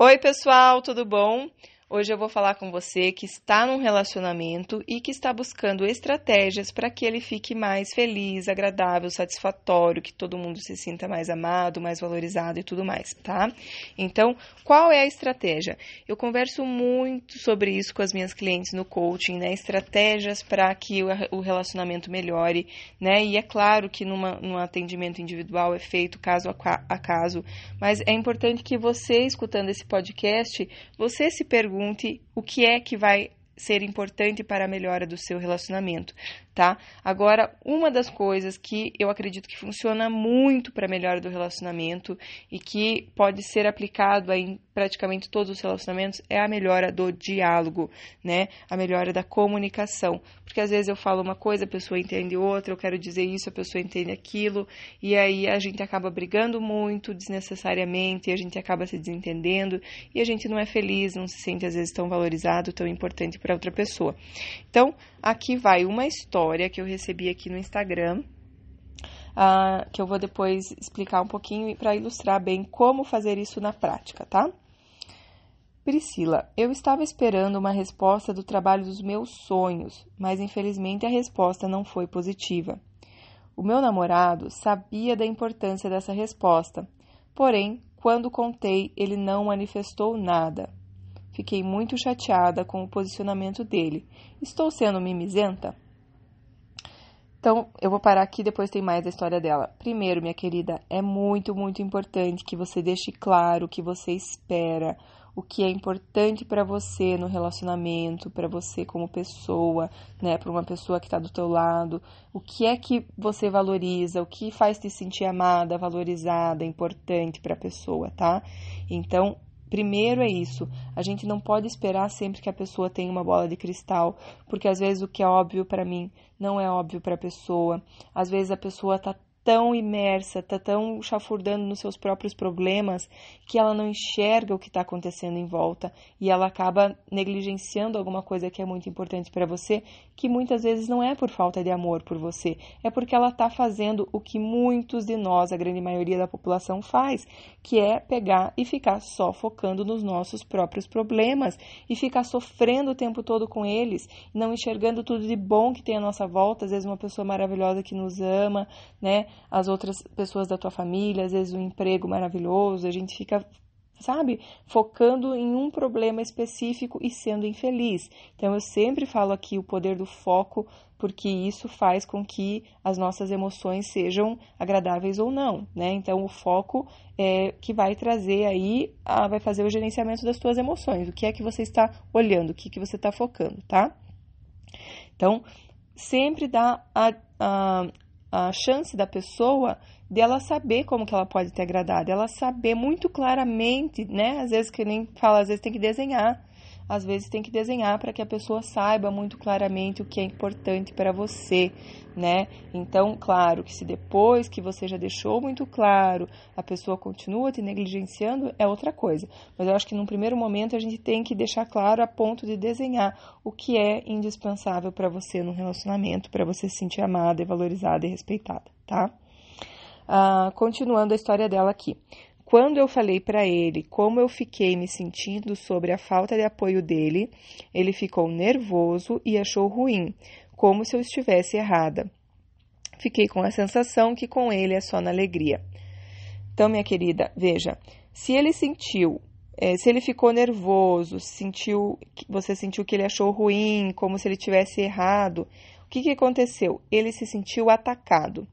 Oi, pessoal, tudo bom? Hoje eu vou falar com você que está num relacionamento e que está buscando estratégias para que ele fique mais feliz, agradável, satisfatório, que todo mundo se sinta mais amado, mais valorizado e tudo mais, tá? Então, qual é a estratégia? Eu converso muito sobre isso com as minhas clientes no coaching, né? Estratégias para que o relacionamento melhore, né? E é claro que numa, num atendimento individual é feito caso a caso, mas é importante que você, escutando esse podcast, você se pergunte pergunte o que é que vai ser importante para a melhora do seu relacionamento tá? Agora, uma das coisas que eu acredito que funciona muito para a melhora do relacionamento e que pode ser aplicado em praticamente todos os relacionamentos é a melhora do diálogo, né? A melhora da comunicação. Porque às vezes eu falo uma coisa, a pessoa entende outra, eu quero dizer isso, a pessoa entende aquilo, e aí a gente acaba brigando muito desnecessariamente, a gente acaba se desentendendo, e a gente não é feliz, não se sente às vezes tão valorizado, tão importante para outra pessoa. Então, aqui vai uma história história que eu recebi aqui no Instagram, uh, que eu vou depois explicar um pouquinho para ilustrar bem como fazer isso na prática, tá? Priscila, eu estava esperando uma resposta do trabalho dos meus sonhos, mas infelizmente a resposta não foi positiva. O meu namorado sabia da importância dessa resposta, porém, quando contei, ele não manifestou nada. Fiquei muito chateada com o posicionamento dele. Estou sendo mimizenta? Então, eu vou parar aqui, depois tem mais a história dela. Primeiro, minha querida, é muito, muito importante que você deixe claro o que você espera, o que é importante para você no relacionamento, para você como pessoa, né, para uma pessoa que está do teu lado, o que é que você valoriza, o que faz te sentir amada, valorizada, importante para a pessoa, tá? Então, Primeiro é isso, a gente não pode esperar sempre que a pessoa tenha uma bola de cristal, porque às vezes o que é óbvio para mim não é óbvio para a pessoa. Às vezes a pessoa está tão imersa, está tão chafurdando nos seus próprios problemas que ela não enxerga o que está acontecendo em volta e ela acaba negligenciando alguma coisa que é muito importante para você, que muitas vezes não é por falta de amor por você, é porque ela está fazendo o que muitos de nós, a grande maioria da população, faz, que é pegar e ficar só focando nos nossos próprios problemas e ficar sofrendo o tempo todo com eles, não enxergando tudo de bom que tem à nossa volta, às vezes uma pessoa maravilhosa que nos ama, né? As outras pessoas da tua família, às vezes um emprego maravilhoso, a gente fica, sabe, focando em um problema específico e sendo infeliz. Então eu sempre falo aqui o poder do foco, porque isso faz com que as nossas emoções sejam agradáveis ou não, né? Então o foco é que vai trazer aí, a, vai fazer o gerenciamento das tuas emoções. O que é que você está olhando, o que, que você está focando, tá? Então, sempre dá a, a a chance da pessoa dela saber como que ela pode te agradar, dela saber muito claramente, né? Às vezes que nem fala, às vezes tem que desenhar às vezes tem que desenhar para que a pessoa saiba muito claramente o que é importante para você, né? Então, claro que se depois que você já deixou muito claro, a pessoa continua te negligenciando, é outra coisa. Mas eu acho que num primeiro momento a gente tem que deixar claro a ponto de desenhar o que é indispensável para você no relacionamento, para você se sentir amada valorizada e respeitada, tá? Uh, continuando a história dela aqui. Quando eu falei para ele como eu fiquei me sentindo sobre a falta de apoio dele, ele ficou nervoso e achou ruim, como se eu estivesse errada. Fiquei com a sensação que com ele é só na alegria. Então, minha querida, veja, se ele sentiu, é, se ele ficou nervoso, sentiu, você sentiu que ele achou ruim, como se ele tivesse errado, o que, que aconteceu? Ele se sentiu atacado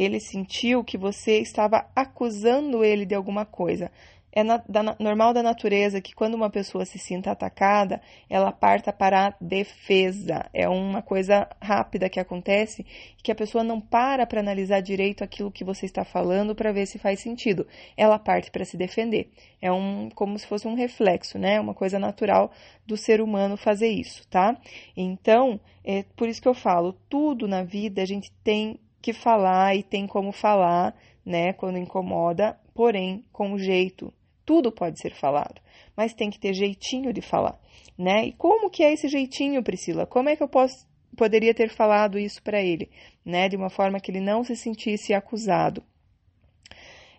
ele sentiu que você estava acusando ele de alguma coisa. É na, da, normal da natureza que quando uma pessoa se sinta atacada, ela parta para a defesa. É uma coisa rápida que acontece que a pessoa não para para analisar direito aquilo que você está falando para ver se faz sentido. Ela parte para se defender. É um como se fosse um reflexo, né? Uma coisa natural do ser humano fazer isso, tá? Então, é por isso que eu falo, tudo na vida a gente tem que falar e tem como falar, né, quando incomoda, porém com jeito. Tudo pode ser falado, mas tem que ter jeitinho de falar, né? E como que é esse jeitinho, Priscila? Como é que eu posso poderia ter falado isso para ele, né, de uma forma que ele não se sentisse acusado?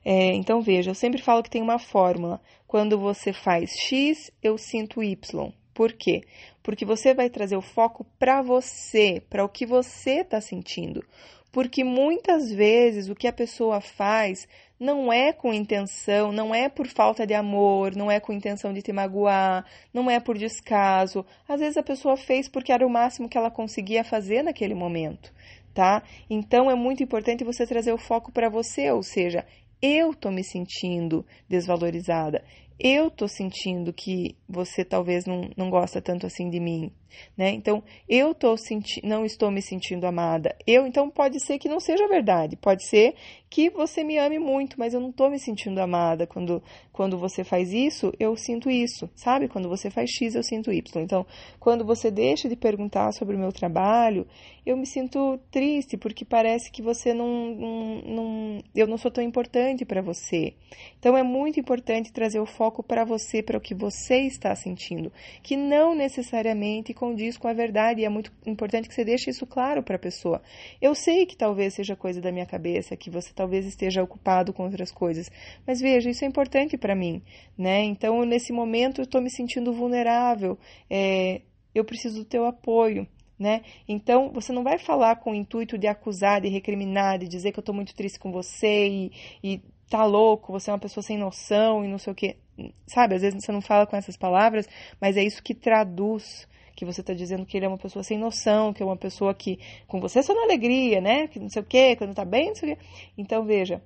É, então veja, eu sempre falo que tem uma fórmula. Quando você faz X, eu sinto Y. Por quê? Porque você vai trazer o foco para você, para o que você está sentindo. Porque muitas vezes o que a pessoa faz não é com intenção, não é por falta de amor, não é com intenção de te magoar, não é por descaso. Às vezes a pessoa fez porque era o máximo que ela conseguia fazer naquele momento, tá? Então é muito importante você trazer o foco para você, ou seja, eu tô me sentindo desvalorizada, eu tô sentindo que você talvez não, não gosta tanto assim de mim, né? Então, eu tô senti não estou me sentindo amada. Eu, então, pode ser que não seja verdade. Pode ser que você me ame muito, mas eu não estou me sentindo amada. Quando, quando você faz isso, eu sinto isso, sabe? Quando você faz X, eu sinto Y. Então, quando você deixa de perguntar sobre o meu trabalho, eu me sinto triste, porque parece que você não. não, não eu não sou tão importante para você. Então, é muito importante trazer o foco para você, para o que você está sentindo, que não necessariamente condiz com a verdade. E é muito importante que você deixe isso claro para a pessoa. Eu sei que talvez seja coisa da minha cabeça, que você talvez esteja ocupado com outras coisas, mas veja, isso é importante para mim, né? Então, nesse momento, eu estou me sentindo vulnerável. É, eu preciso do teu apoio. Né? Então, você não vai falar com o intuito de acusar, de recriminar, de dizer que eu estou muito triste com você e, e tá louco, você é uma pessoa sem noção e não sei o que. Sabe, às vezes você não fala com essas palavras, mas é isso que traduz que você está dizendo que ele é uma pessoa sem noção, que é uma pessoa que com você só na alegria, né? Que não sei o quê, quando tá bem, não sei o quê. Então, veja,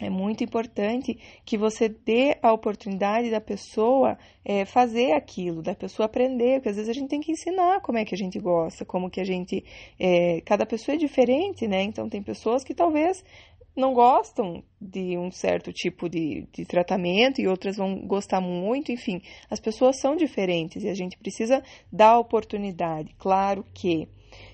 é muito importante que você dê a oportunidade da pessoa é, fazer aquilo, da pessoa aprender, porque às vezes a gente tem que ensinar como é que a gente gosta, como que a gente. É, cada pessoa é diferente, né? Então tem pessoas que talvez não gostam de um certo tipo de, de tratamento e outras vão gostar muito, enfim, as pessoas são diferentes e a gente precisa dar oportunidade. Claro que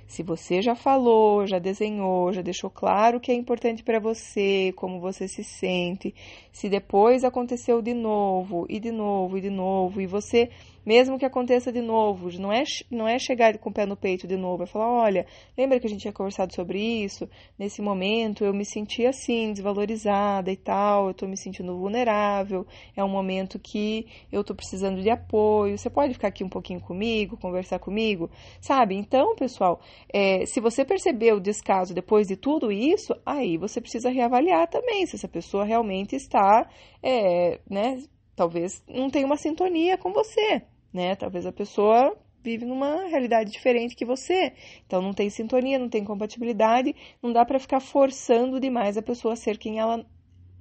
se você já falou, já desenhou, já deixou claro o que é importante para você, como você se sente, se depois aconteceu de novo, e de novo, e de novo, e você mesmo que aconteça de novo, não é, não é chegar com o pé no peito de novo, é falar, olha, lembra que a gente tinha conversado sobre isso? Nesse momento eu me senti assim, desvalorizada e tal, eu estou me sentindo vulnerável, é um momento que eu estou precisando de apoio, você pode ficar aqui um pouquinho comigo, conversar comigo, sabe? Então, pessoal, é, se você percebeu o descaso depois de tudo isso, aí você precisa reavaliar também se essa pessoa realmente está, é, né, talvez não tenha uma sintonia com você, né? Talvez a pessoa vive numa realidade diferente que você. Então não tem sintonia, não tem compatibilidade, não dá para ficar forçando demais a pessoa a ser quem ela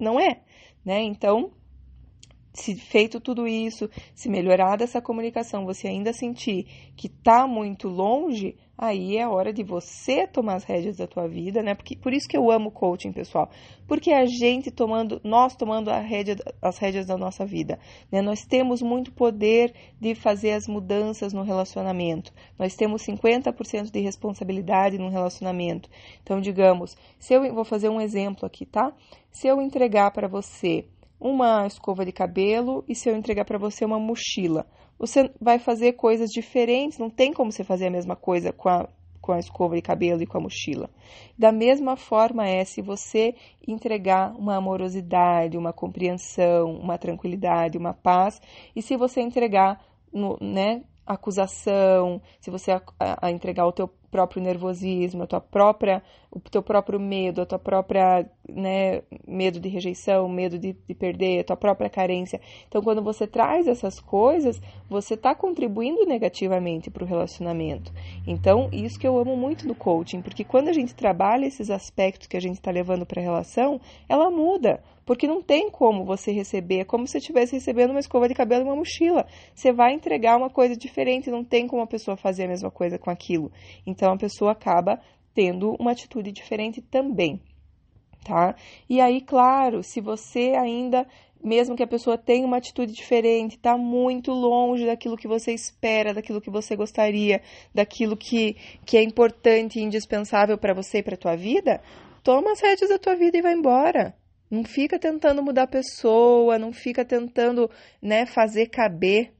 não é, né? Então, se feito tudo isso, se melhorar essa comunicação, você ainda sentir que está muito longe, aí é hora de você tomar as rédeas da tua vida, né? Porque, por isso que eu amo coaching, pessoal. Porque a gente tomando, nós tomando rédea, as rédeas da nossa vida, né? Nós temos muito poder de fazer as mudanças no relacionamento. Nós temos 50% de responsabilidade no relacionamento. Então, digamos, se eu vou fazer um exemplo aqui, tá? Se eu entregar para você uma escova de cabelo e se eu entregar para você uma mochila. Você vai fazer coisas diferentes, não tem como você fazer a mesma coisa com a, com a escova de cabelo e com a mochila. Da mesma forma é se você entregar uma amorosidade, uma compreensão, uma tranquilidade, uma paz, e se você entregar no, né, acusação, se você a, a entregar o teu próprio nervosismo, a tua própria, o teu próprio medo, a tua própria, né, medo de rejeição, medo de, de perder, a tua própria carência. Então, quando você traz essas coisas, você está contribuindo negativamente para o relacionamento. Então, isso que eu amo muito no coaching, porque quando a gente trabalha esses aspectos que a gente está levando para a relação, ela muda. Porque não tem como você receber, é como se estivesse recebendo uma escova de cabelo e uma mochila. Você vai entregar uma coisa diferente, não tem como a pessoa fazer a mesma coisa com aquilo. Então a pessoa acaba tendo uma atitude diferente também, tá? E aí, claro, se você ainda mesmo que a pessoa tenha uma atitude diferente, está muito longe daquilo que você espera, daquilo que você gostaria, daquilo que, que é importante e indispensável para você e para a tua vida, toma as rédeas da tua vida e vai embora. Não fica tentando mudar a pessoa, não fica tentando, né, fazer caber,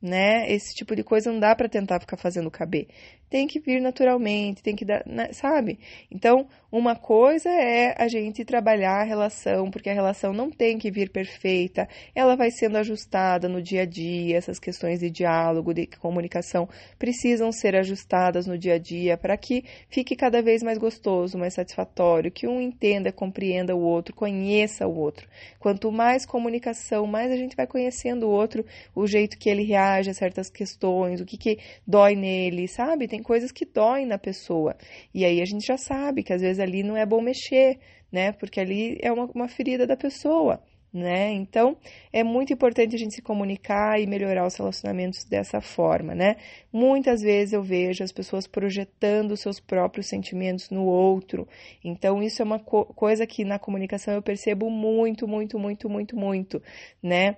né? Esse tipo de coisa não dá para tentar ficar fazendo caber. tem que vir naturalmente, tem que dar, né, sabe? Então, uma coisa é a gente trabalhar a relação, porque a relação não tem que vir perfeita, ela vai sendo ajustada no dia a dia, essas questões de diálogo, de comunicação precisam ser ajustadas no dia a dia para que fique cada vez mais gostoso, mais satisfatório, que um entenda, compreenda o outro, conheça o outro. Quanto mais comunicação, mais a gente vai conhecendo o outro, o jeito que ele reage a certas questões, o que, que dói nele, sabe? Tem coisas que doem na pessoa. E aí a gente já sabe que às vezes ali não é bom mexer, né? Porque ali é uma, uma ferida da pessoa. Né? Então, é muito importante a gente se comunicar e melhorar os relacionamentos dessa forma, né? Muitas vezes eu vejo as pessoas projetando seus próprios sentimentos no outro. Então, isso é uma co coisa que na comunicação eu percebo muito, muito, muito, muito, muito, né?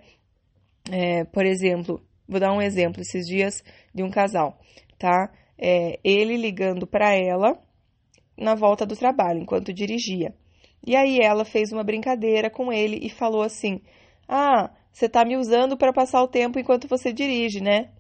É, por exemplo, vou dar um exemplo esses dias de um casal, tá? É, ele ligando para ela na volta do trabalho, enquanto dirigia. E aí ela fez uma brincadeira com ele e falou assim: Ah, você tá me usando para passar o tempo enquanto você dirige, né?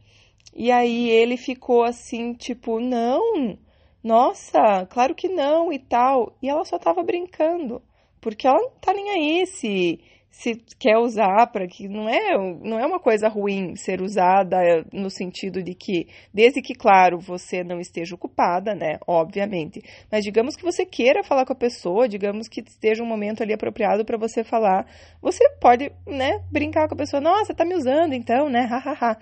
E aí ele ficou assim, tipo, não, nossa, claro que não e tal. E ela só tava brincando, porque ela não tá nem aí se se quer usar para que não é não é uma coisa ruim ser usada no sentido de que desde que claro você não esteja ocupada né obviamente. Mas digamos que você queira falar com a pessoa digamos que esteja um momento ali apropriado para você falar você pode né brincar com a pessoa nossa tá me usando então né hahaha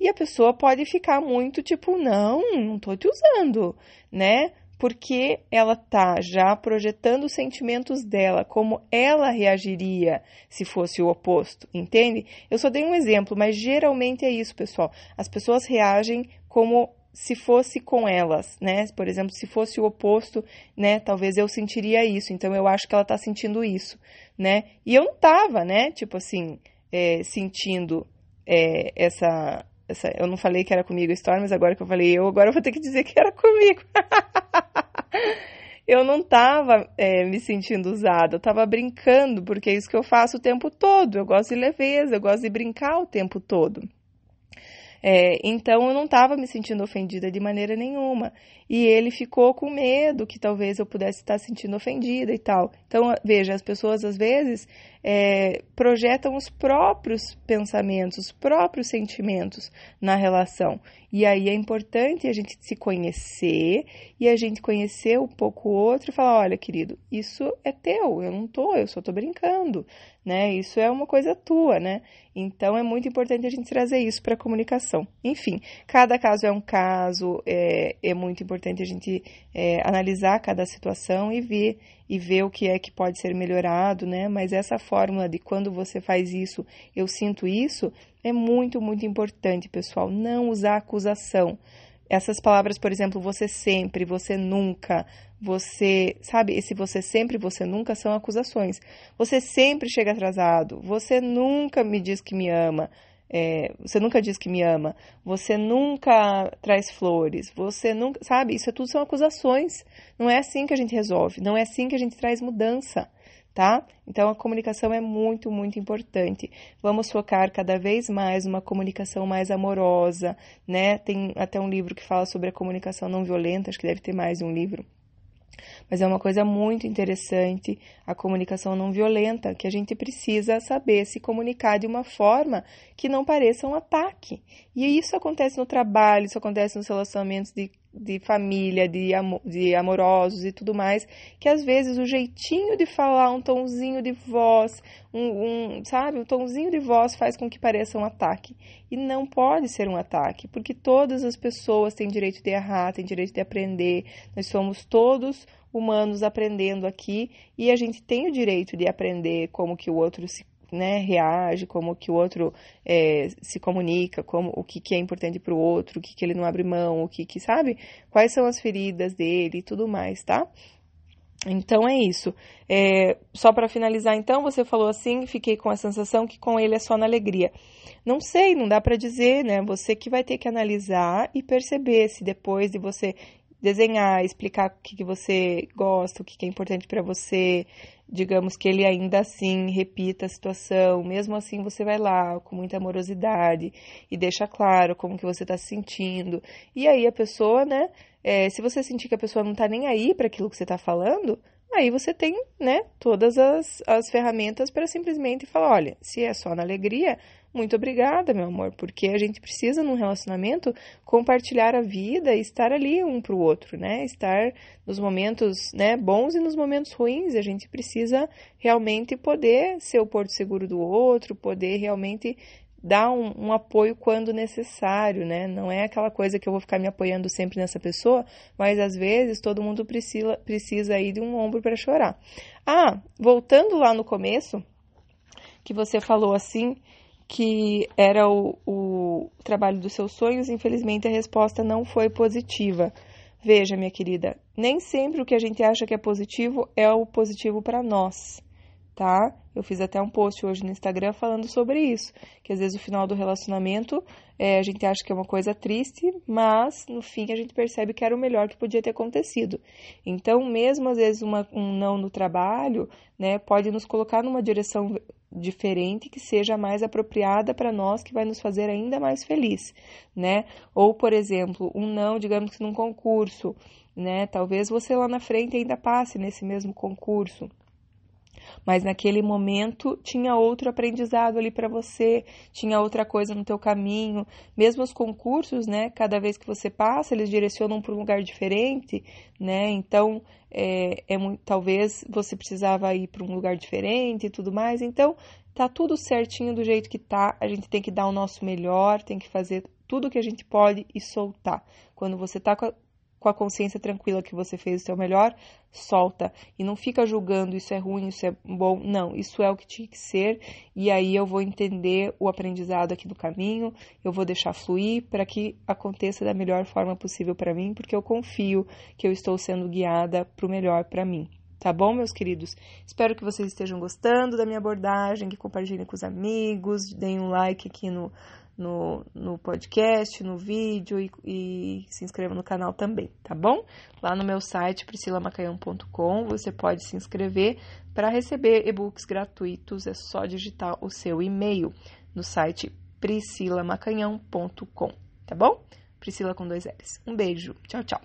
e a pessoa pode ficar muito tipo não não tô te usando né porque ela tá já projetando os sentimentos dela, como ela reagiria se fosse o oposto, entende? Eu só dei um exemplo, mas geralmente é isso, pessoal. As pessoas reagem como se fosse com elas, né? Por exemplo, se fosse o oposto, né? Talvez eu sentiria isso. Então eu acho que ela tá sentindo isso, né? E eu não tava, né? Tipo assim, é, sentindo é, essa essa, eu não falei que era comigo a história, mas agora que eu falei eu, agora eu vou ter que dizer que era comigo. eu não estava é, me sentindo usada, eu estava brincando, porque é isso que eu faço o tempo todo. Eu gosto de leveza, eu gosto de brincar o tempo todo. É, então eu não estava me sentindo ofendida de maneira nenhuma. E ele ficou com medo que talvez eu pudesse estar sentindo ofendida e tal. Então, veja, as pessoas às vezes é, projetam os próprios pensamentos, os próprios sentimentos na relação. E aí é importante a gente se conhecer e a gente conhecer um pouco o outro e falar: olha, querido, isso é teu, eu não tô, eu só tô brincando, né? Isso é uma coisa tua, né? Então é muito importante a gente trazer isso para a comunicação. Enfim, cada caso é um caso, é, é muito importante a gente é, analisar cada situação e ver e ver o que é que pode ser melhorado, né? Mas essa fórmula de quando você faz isso, eu sinto isso, é muito, muito importante, pessoal. Não usar acusação. Essas palavras, por exemplo, você sempre, você nunca, você, sabe, esse você sempre, você nunca são acusações. Você sempre chega atrasado, você nunca me diz que me ama. É, você nunca diz que me ama, você nunca traz flores, você nunca, sabe? Isso tudo são acusações. Não é assim que a gente resolve, não é assim que a gente traz mudança, tá? Então a comunicação é muito, muito importante. Vamos focar cada vez mais uma comunicação mais amorosa, né? Tem até um livro que fala sobre a comunicação não violenta, acho que deve ter mais um livro mas é uma coisa muito interessante a comunicação não violenta, que a gente precisa saber se comunicar de uma forma que não pareça um ataque. E isso acontece no trabalho, isso acontece nos relacionamentos de de família, de, de amorosos e tudo mais, que às vezes o jeitinho de falar, um tomzinho de voz, um, um, sabe, um tomzinho de voz faz com que pareça um ataque. E não pode ser um ataque, porque todas as pessoas têm direito de errar, têm direito de aprender, nós somos todos humanos aprendendo aqui e a gente tem o direito de aprender como que o outro se né, reage, como que o outro é, se comunica, como o que, que é importante para o outro, o que, que ele não abre mão, o que, que sabe, quais são as feridas dele e tudo mais, tá? Então é isso. É, só para finalizar, então, você falou assim, fiquei com a sensação que com ele é só na alegria. Não sei, não dá para dizer, né? Você que vai ter que analisar e perceber se depois de você desenhar, explicar o que, que você gosta, o que, que é importante para você, digamos que ele ainda assim repita a situação, mesmo assim você vai lá com muita amorosidade e deixa claro como que você está se sentindo. E aí a pessoa, né, é, se você sentir que a pessoa não está nem aí para aquilo que você está falando, aí você tem, né, todas as, as ferramentas para simplesmente falar, olha, se é só na alegria, muito obrigada, meu amor, porque a gente precisa num relacionamento compartilhar a vida e estar ali um para o outro, né? Estar nos momentos, né, bons e nos momentos ruins, a gente precisa realmente poder ser o porto seguro do outro, poder realmente dar um, um, apoio quando necessário, né? Não é aquela coisa que eu vou ficar me apoiando sempre nessa pessoa, mas às vezes todo mundo precisa, precisa aí de um ombro para chorar. Ah, voltando lá no começo, que você falou assim, que era o, o trabalho dos seus sonhos, infelizmente a resposta não foi positiva. Veja, minha querida, nem sempre o que a gente acha que é positivo é o positivo para nós tá? Eu fiz até um post hoje no Instagram falando sobre isso, que às vezes o final do relacionamento é, a gente acha que é uma coisa triste, mas no fim a gente percebe que era o melhor que podia ter acontecido. Então, mesmo às vezes uma, um não no trabalho, né, pode nos colocar numa direção diferente que seja mais apropriada para nós, que vai nos fazer ainda mais feliz, né? Ou, por exemplo, um não, digamos que num concurso, né? Talvez você lá na frente ainda passe nesse mesmo concurso mas naquele momento tinha outro aprendizado ali para você, tinha outra coisa no teu caminho. Mesmo os concursos, né, cada vez que você passa, eles direcionam para um lugar diferente, né? Então, é, é talvez você precisava ir para um lugar diferente e tudo mais. Então, tá tudo certinho do jeito que tá. A gente tem que dar o nosso melhor, tem que fazer tudo que a gente pode e soltar. Quando você tá com com a consciência tranquila que você fez o seu melhor, solta. E não fica julgando isso é ruim, isso é bom. Não, isso é o que tinha que ser. E aí eu vou entender o aprendizado aqui do caminho, eu vou deixar fluir para que aconteça da melhor forma possível para mim, porque eu confio que eu estou sendo guiada para o melhor para mim. Tá bom, meus queridos? Espero que vocês estejam gostando da minha abordagem, que compartilhem com os amigos, deem um like aqui no, no, no podcast, no vídeo e, e, se inscreva no canal também, tá bom? Lá no meu site priscilamacanhão.com você pode se inscrever para receber e-books gratuitos, é só digitar o seu e-mail no site priscilamacanhão.com, tá bom? Priscila com dois L's. Um beijo, tchau, tchau.